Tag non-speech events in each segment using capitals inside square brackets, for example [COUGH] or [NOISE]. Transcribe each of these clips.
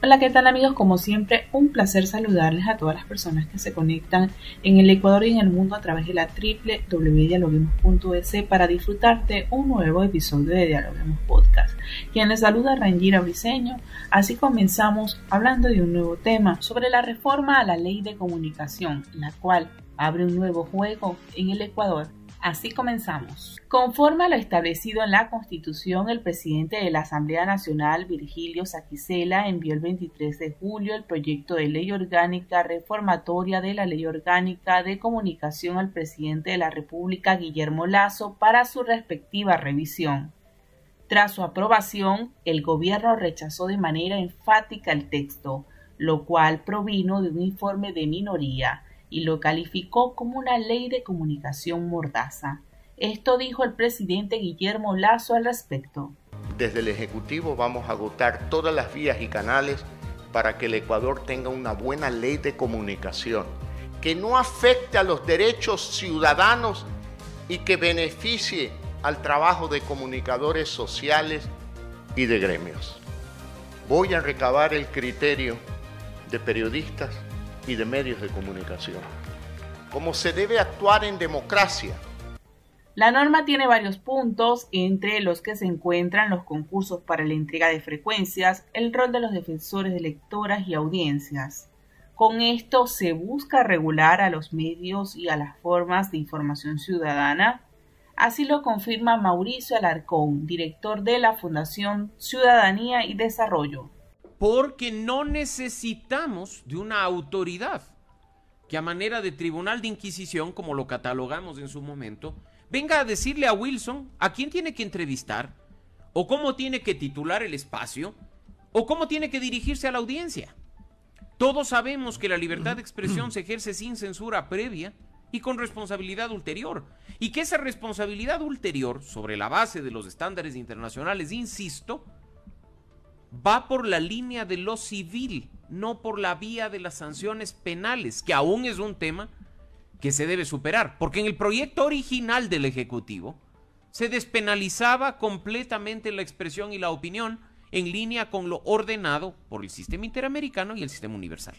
Hola, ¿qué tal amigos? Como siempre, un placer saludarles a todas las personas que se conectan en el Ecuador y en el mundo a través de la www.dialoguemos.es para disfrutar de un nuevo episodio de Dialoguemos Podcast. Quien les saluda Rangira Briseño. Así comenzamos hablando de un nuevo tema sobre la reforma a la ley de comunicación, la cual abre un nuevo juego en el Ecuador. Así comenzamos. Conforme a lo establecido en la Constitución, el presidente de la Asamblea Nacional, Virgilio Saquicela, envió el 23 de julio el proyecto de ley orgánica reformatoria de la Ley Orgánica de Comunicación al presidente de la República, Guillermo Lazo, para su respectiva revisión. Tras su aprobación, el gobierno rechazó de manera enfática el texto, lo cual provino de un informe de minoría y lo calificó como una ley de comunicación mordaza. Esto dijo el presidente Guillermo Lazo al respecto. Desde el Ejecutivo vamos a agotar todas las vías y canales para que el Ecuador tenga una buena ley de comunicación, que no afecte a los derechos ciudadanos y que beneficie al trabajo de comunicadores sociales y de gremios. Voy a recabar el criterio de periodistas y de medios de comunicación. Como se debe actuar en democracia. La norma tiene varios puntos, entre los que se encuentran los concursos para la entrega de frecuencias, el rol de los defensores de lectoras y audiencias. Con esto se busca regular a los medios y a las formas de información ciudadana. Así lo confirma Mauricio Alarcón, director de la Fundación Ciudadanía y Desarrollo porque no necesitamos de una autoridad que a manera de tribunal de inquisición, como lo catalogamos en su momento, venga a decirle a Wilson a quién tiene que entrevistar, o cómo tiene que titular el espacio, o cómo tiene que dirigirse a la audiencia. Todos sabemos que la libertad de expresión [CLEARS THROAT] se ejerce sin censura previa y con responsabilidad ulterior, y que esa responsabilidad ulterior, sobre la base de los estándares internacionales, insisto, va por la línea de lo civil, no por la vía de las sanciones penales, que aún es un tema que se debe superar, porque en el proyecto original del Ejecutivo se despenalizaba completamente la expresión y la opinión en línea con lo ordenado por el sistema interamericano y el sistema universal.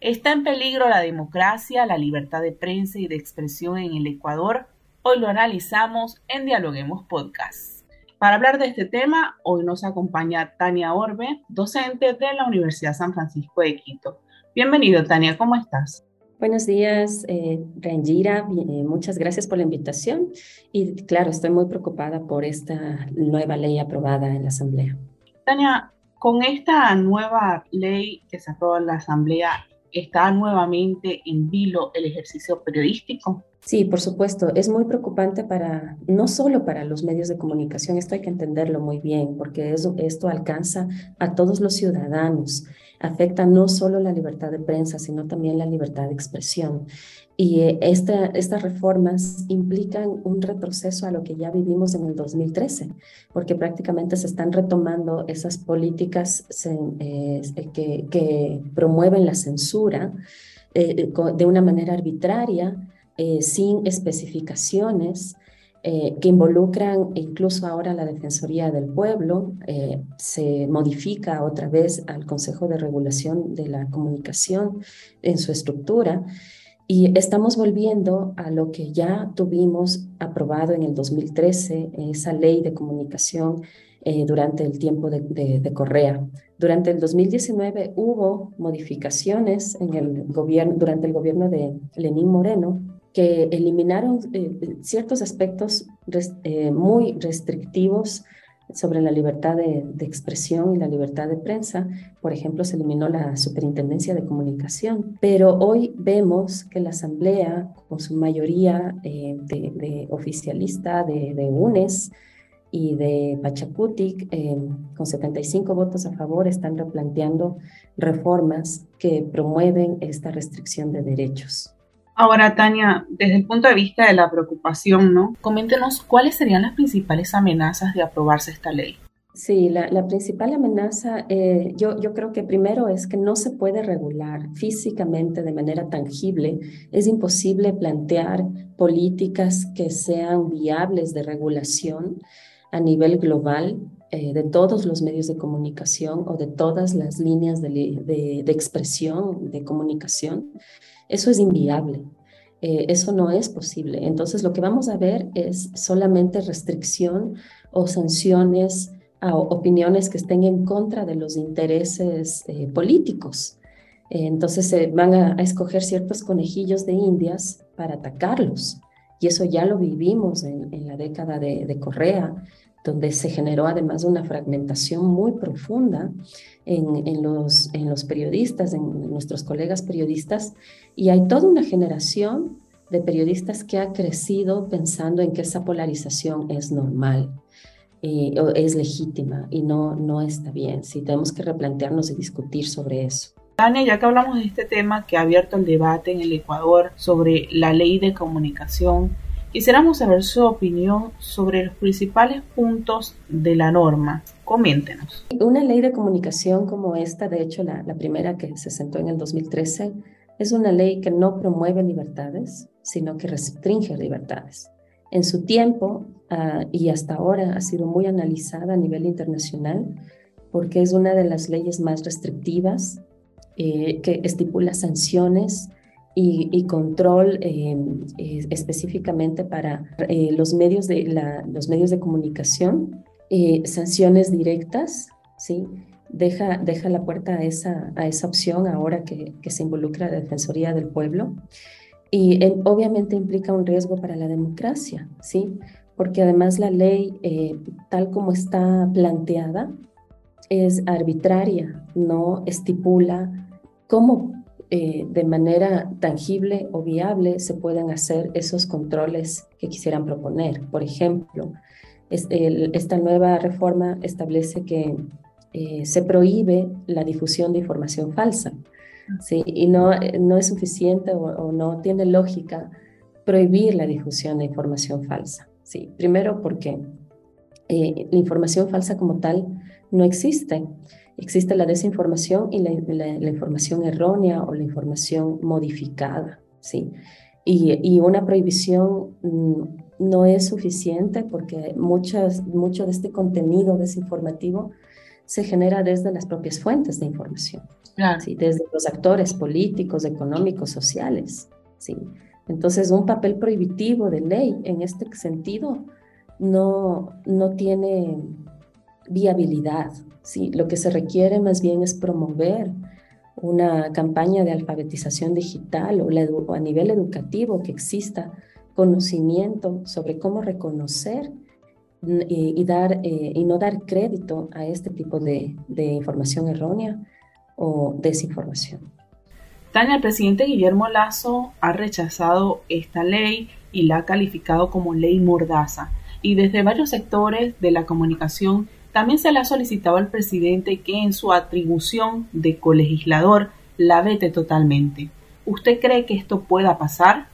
¿Está en peligro la democracia, la libertad de prensa y de expresión en el Ecuador? Hoy lo analizamos en Dialoguemos Podcast. Para hablar de este tema, hoy nos acompaña Tania Orbe, docente de la Universidad San Francisco de Quito. Bienvenido, Tania, ¿cómo estás? Buenos días, eh, Rangira. Eh, muchas gracias por la invitación. Y claro, estoy muy preocupada por esta nueva ley aprobada en la Asamblea. Tania, con esta nueva ley que se aprobó en la Asamblea, ¿está nuevamente en vilo el ejercicio periodístico? Sí, por supuesto, es muy preocupante para, no solo para los medios de comunicación, esto hay que entenderlo muy bien, porque eso, esto alcanza a todos los ciudadanos, afecta no solo la libertad de prensa, sino también la libertad de expresión. Y eh, esta, estas reformas implican un retroceso a lo que ya vivimos en el 2013, porque prácticamente se están retomando esas políticas eh, que, que, promueven la censura eh, de una manera arbitraria eh, sin especificaciones eh, que involucran incluso ahora la Defensoría del Pueblo, eh, se modifica otra vez al Consejo de Regulación de la Comunicación en su estructura y estamos volviendo a lo que ya tuvimos aprobado en el 2013, esa ley de comunicación durante el tiempo de, de, Correa. Durante el 2019 hubo modificaciones en el gobierno, durante el gobierno de Lenín Moreno que eliminaron eh, ciertos aspectos eh, muy restrictivos sobre la libertad de, expresión y la libertad de prensa. Por ejemplo, se eliminó la Superintendencia de Comunicación, pero hoy vemos que la Asamblea, con su mayoría eh, de, oficialista de, UNES y de Pachacutic, con 75 votos a favor, están replanteando reformas que promueven esta restricción de derechos. Ahora, Tania, desde el punto de vista de la preocupación, ¿no? Coméntenos cuáles serían las principales amenazas de aprobarse esta ley. Sí, la, principal amenaza, eh, yo, yo creo que primero es que no se puede regular físicamente de manera tangible. Es imposible plantear políticas que sean viables de regulación a nivel global eh, de todos los medios de comunicación o de todas las líneas de, de, de expresión, de comunicación. Eso es inviable. Eh, eso no es posible. Entonces, lo que vamos a ver es solamente restricción o sanciones a opiniones que estén en contra de los intereses eh, políticos. entonces, se van a, escoger ciertos conejillos de indias para atacarlos. Y eso ya lo vivimos en, la década de Correa donde se generó además una fragmentación muy profunda en, los, en los periodistas, en nuestros colegas periodistas, y hay toda una generación de periodistas que ha crecido pensando en que esa polarización es normal, eh, es legítima y no, no está bien. Sí, tenemos que replantearnos y discutir sobre eso. Tania, ya que hablamos de este tema que ha abierto el debate en el Ecuador sobre la ley de comunicación, Quisiéramos saber su opinión sobre los principales puntos de la norma. Coméntenos. Una ley de comunicación como esta, de hecho la, primera que se sentó en el 2013, es una ley que no promueve libertades, sino que restringe libertades. En su tiempo ah, y hasta ahora ha sido muy analizada a nivel internacional porque es una de las leyes más restrictivas eh, que estipula sanciones y, control eh, específicamente para eh, los, medios de los medios de comunicación, eh, sanciones directas, ¿sí? Deja, deja la puerta a esa, a esa opción ahora que, que se involucra la Defensoría del Pueblo. Y obviamente implica un riesgo para la democracia, ¿sí? Porque además la ley, tal como está planteada, es arbitraria, no estipula cómo eh, de manera tangible o viable se puedan hacer esos controles que quisieran proponer. Por ejemplo, esta nueva reforma establece que eh, se prohíbe la difusión de información falsa. ¿sí? Y no, no es suficiente o, no tiene lógica prohibir la difusión de información falsa. ¿sí? Primero porque eh, la información falsa como tal no existe. Existe la desinformación y la, información errónea o la información modificada, ¿sí? Y, una prohibición mm, no es suficiente porque muchas, mucho de este contenido desinformativo se genera desde las propias fuentes de información, ¿sí? desde los actores políticos, económicos, sociales. ¿sí? Entonces, un papel prohibitivo de ley en este sentido no, no tiene viabilidad. ¿sí? Lo que se requiere más bien es promover una campaña de alfabetización digital o, a nivel educativo que exista conocimiento sobre cómo reconocer y, dar, eh, y no dar crédito a este tipo de, de información errónea o desinformación. Tania, el presidente Guillermo Lazo ha rechazado esta ley y la ha calificado como ley mordaza. Y desde varios sectores de la comunicación también se le ha solicitado al presidente que en su atribución de colegislador la vete totalmente. ¿Usted cree que esto pueda pasar?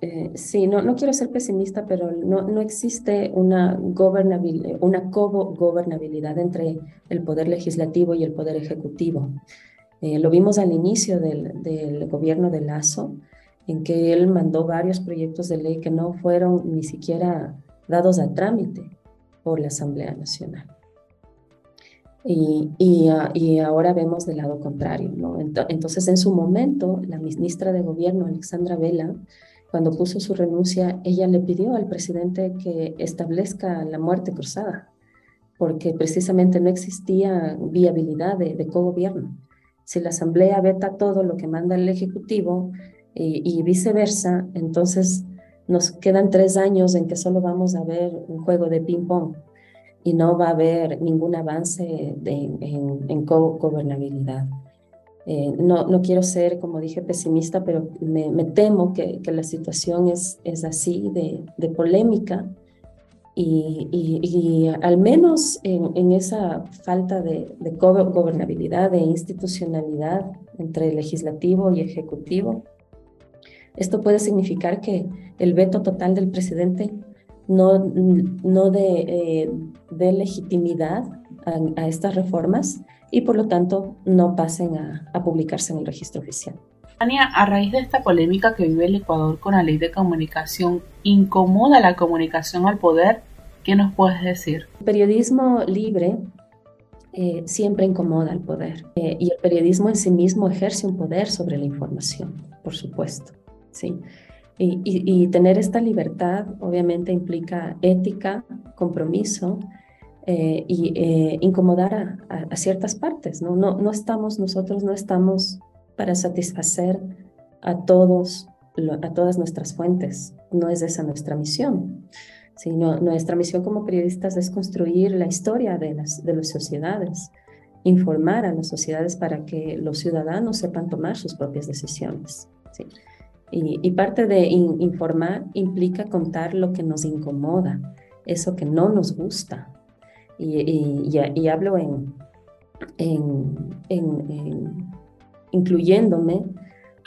Eh, sí, no, no quiero ser pesimista, pero no, no existe una, una co-gobernabilidad entre el poder legislativo y el poder ejecutivo. Eh, lo vimos al inicio del, del gobierno de Lazo, en que él mandó varios proyectos de ley que no fueron ni siquiera dados a trámite por la Asamblea Nacional. Y, ah, y, ahora vemos del lado contrario. ¿no? Entonces, en su momento, la ministra de Gobierno, Alexandra Vela, cuando puso su renuncia, ella le pidió al presidente que establezca la muerte cruzada, porque precisamente no existía viabilidad de, de cogobierno. Si la Asamblea veta todo lo que manda el Ejecutivo y, y viceversa, entonces nos quedan tres años en que solo vamos a ver un juego de ping-pong y no va a haber ningún avance en, en gobernabilidad. Eh, no, no quiero ser, como dije, pesimista, pero me, temo que, que, la situación es, es así de, de polémica y, y, al menos en, en esa falta de, de, gobernabilidad, de institucionalidad entre legislativo y ejecutivo, esto puede significar que el veto total del presidente no, no de, eh, de legitimidad a, a estas reformas y por lo tanto no pasen a, publicarse en el registro oficial. Tania, a raíz de esta polémica que vive el Ecuador con la ley de comunicación, ¿incomoda la comunicación al poder? ¿Qué nos puedes decir? El periodismo libre eh, siempre incomoda al poder eh, y el periodismo en sí mismo ejerce un poder sobre la información, por supuesto. ¿sí? Y tener esta libertad obviamente implica ética, compromiso eh, y eh, incomodar a, ciertas partes. ¿no? No, no estamos, nosotros no estamos para satisfacer a todos, a todas nuestras fuentes. No es esa nuestra misión. Sino nuestra misión como periodistas es construir la historia de las, de las sociedades, informar a las sociedades para que los ciudadanos sepan tomar sus propias decisiones. ¿sí? Y, parte de informar implica contar lo que nos incomoda, eso que no nos gusta, y, hablo en, incluyéndome,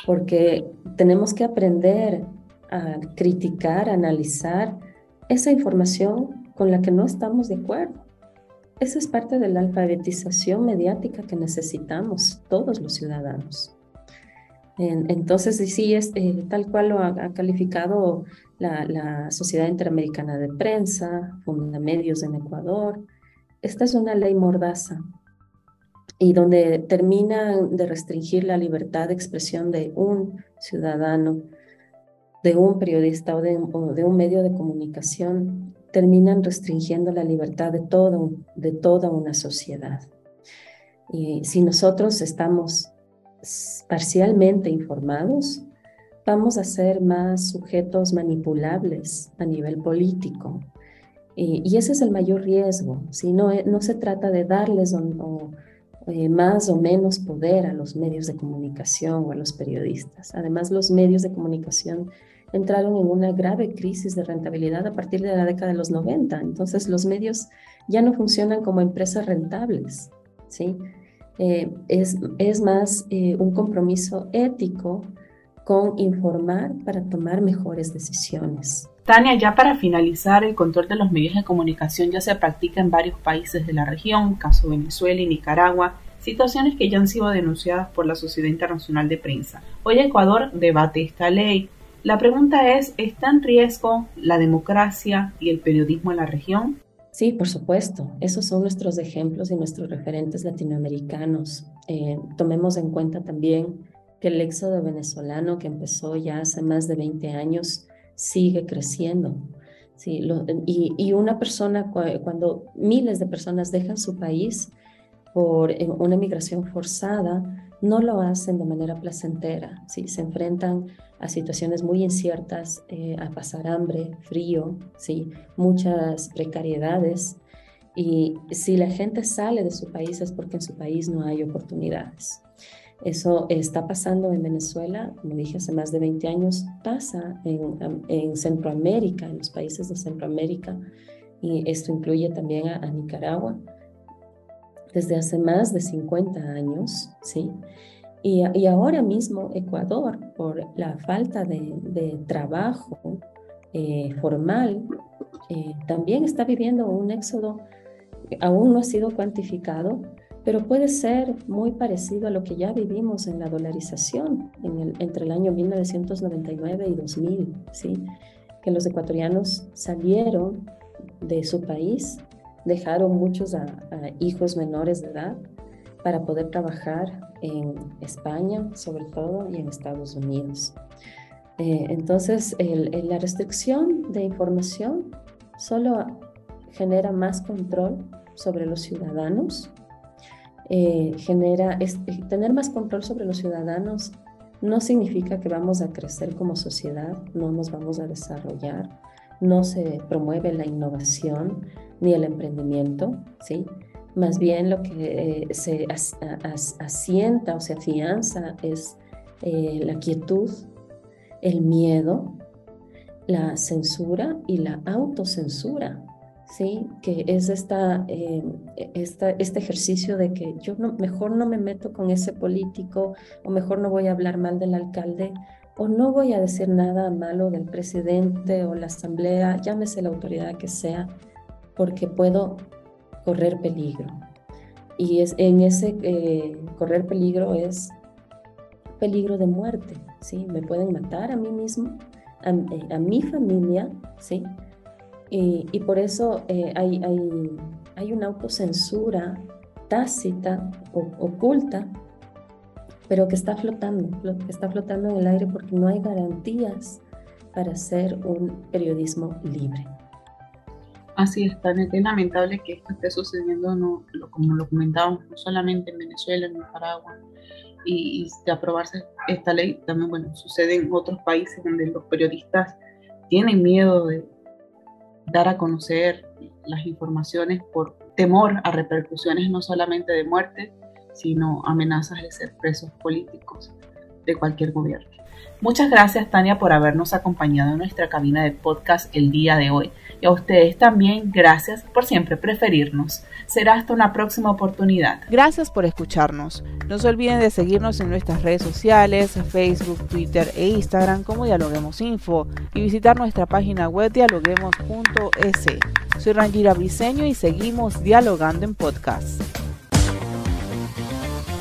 porque tenemos que aprender a criticar, analizar esa información con la que no estamos de acuerdo. Esa es parte de la alfabetización mediática que necesitamos todos los ciudadanos. Entonces, sí, es eh, tal cual lo ha, calificado la, Sociedad Interamericana de Prensa, Medios en Ecuador, esta es una ley mordaza y donde terminan de restringir la libertad de expresión de un ciudadano, de un periodista o de, un medio de comunicación, terminan restringiendo la libertad de, todo, de toda una sociedad. Y si nosotros estamos parcialmente informados, vamos a ser más sujetos manipulables a nivel político, y ese es el mayor riesgo. Si no, eh, no se trata de darles eh, más o menos poder a los medios de comunicación o a los periodistas. Además, los medios de comunicación entraron en una grave crisis de rentabilidad a partir de la década de los 90. Entonces, los medios ya no funcionan como empresas rentables. ¿sí? Eh, es, más un compromiso ético con informar para tomar mejores decisiones. Tania, ya para finalizar, el control de los medios de comunicación ya se practica en varios países de la región, caso Venezuela y Nicaragua, situaciones que ya han sido denunciadas por la Sociedad Internacional de Prensa. Hoy Ecuador debate esta ley. La pregunta es, ¿está en riesgo la democracia y el periodismo en la región? Sí, por supuesto. Esos son nuestros ejemplos y nuestros referentes latinoamericanos. Eh, tomemos en cuenta también que el éxodo venezolano que empezó ya hace más de 20 años sigue creciendo. Sí, y, una persona, cuando miles de personas dejan su país por una migración forzada, no lo hacen de manera placentera, ¿sí? se enfrentan a situaciones muy inciertas, eh, a pasar hambre, frío, ¿sí? muchas precariedades. Y si la gente sale de su país es porque en su país no hay oportunidades. Eso está pasando en Venezuela, como dije, hace más de 20 años, pasa en, Centroamérica, en los países de Centroamérica, y esto incluye también a, Nicaragua, desde hace más de 50 años, ¿sí? Y, ahora mismo Ecuador, por la falta de, trabajo eh, formal, eh, también está viviendo un éxodo, aún no ha sido cuantificado, pero puede ser muy parecido a lo que ya vivimos en la dolarización entre el año 1999 y 2000, ¿sí? que los ecuatorianos salieron de su país, dejaron muchos a, hijos menores de edad para poder trabajar en España, sobre todo, y en Estados Unidos. Eh, entonces, la restricción de información solo genera más control sobre los ciudadanos eh, genera, eh, tener más control sobre los ciudadanos no significa que vamos a crecer como sociedad, no nos vamos a desarrollar. No se promueve la innovación ni el emprendimiento, ¿sí? Más bien lo que eh, se asienta o se afianza es eh, la quietud, el miedo, la censura y la autocensura, ¿sí? Que es esta, eh, este ejercicio de que yo mejor no me meto con ese político o mejor no voy a hablar mal del alcalde o no voy a decir nada malo del presidente o la asamblea, llámese la autoridad que sea, porque puedo correr peligro. Y es, en ese eh, correr peligro es peligro de muerte, ¿sí? Me pueden matar a mí mismo, a, eh, mi familia, ¿sí? Y, por eso eh, hay, hay, hay, una autocensura tácita, o, oculta, pero que está flotando, que está flotando en el aire porque no hay garantías para hacer un periodismo libre. Así es, es lamentable que esto esté sucediendo, no, como lo comentábamos, no solamente en Venezuela, en Nicaragua, y, de aprobarse esta ley, también bueno, sucede en otros países donde los periodistas tienen miedo de dar a conocer las informaciones por temor a repercusiones no solamente de muerte, sino amenazas de ser presos políticos de cualquier gobierno. Muchas gracias Tania por habernos acompañado en nuestra cabina de podcast el día de hoy. Y a ustedes también gracias por siempre preferirnos. Será hasta una próxima oportunidad. Gracias por escucharnos. No se olviden de seguirnos en nuestras redes sociales, Facebook, Twitter e Instagram como Dialoguemos Info y visitar nuestra página web dialoguemos.es. Soy Rangira Briseño y seguimos dialogando en podcast.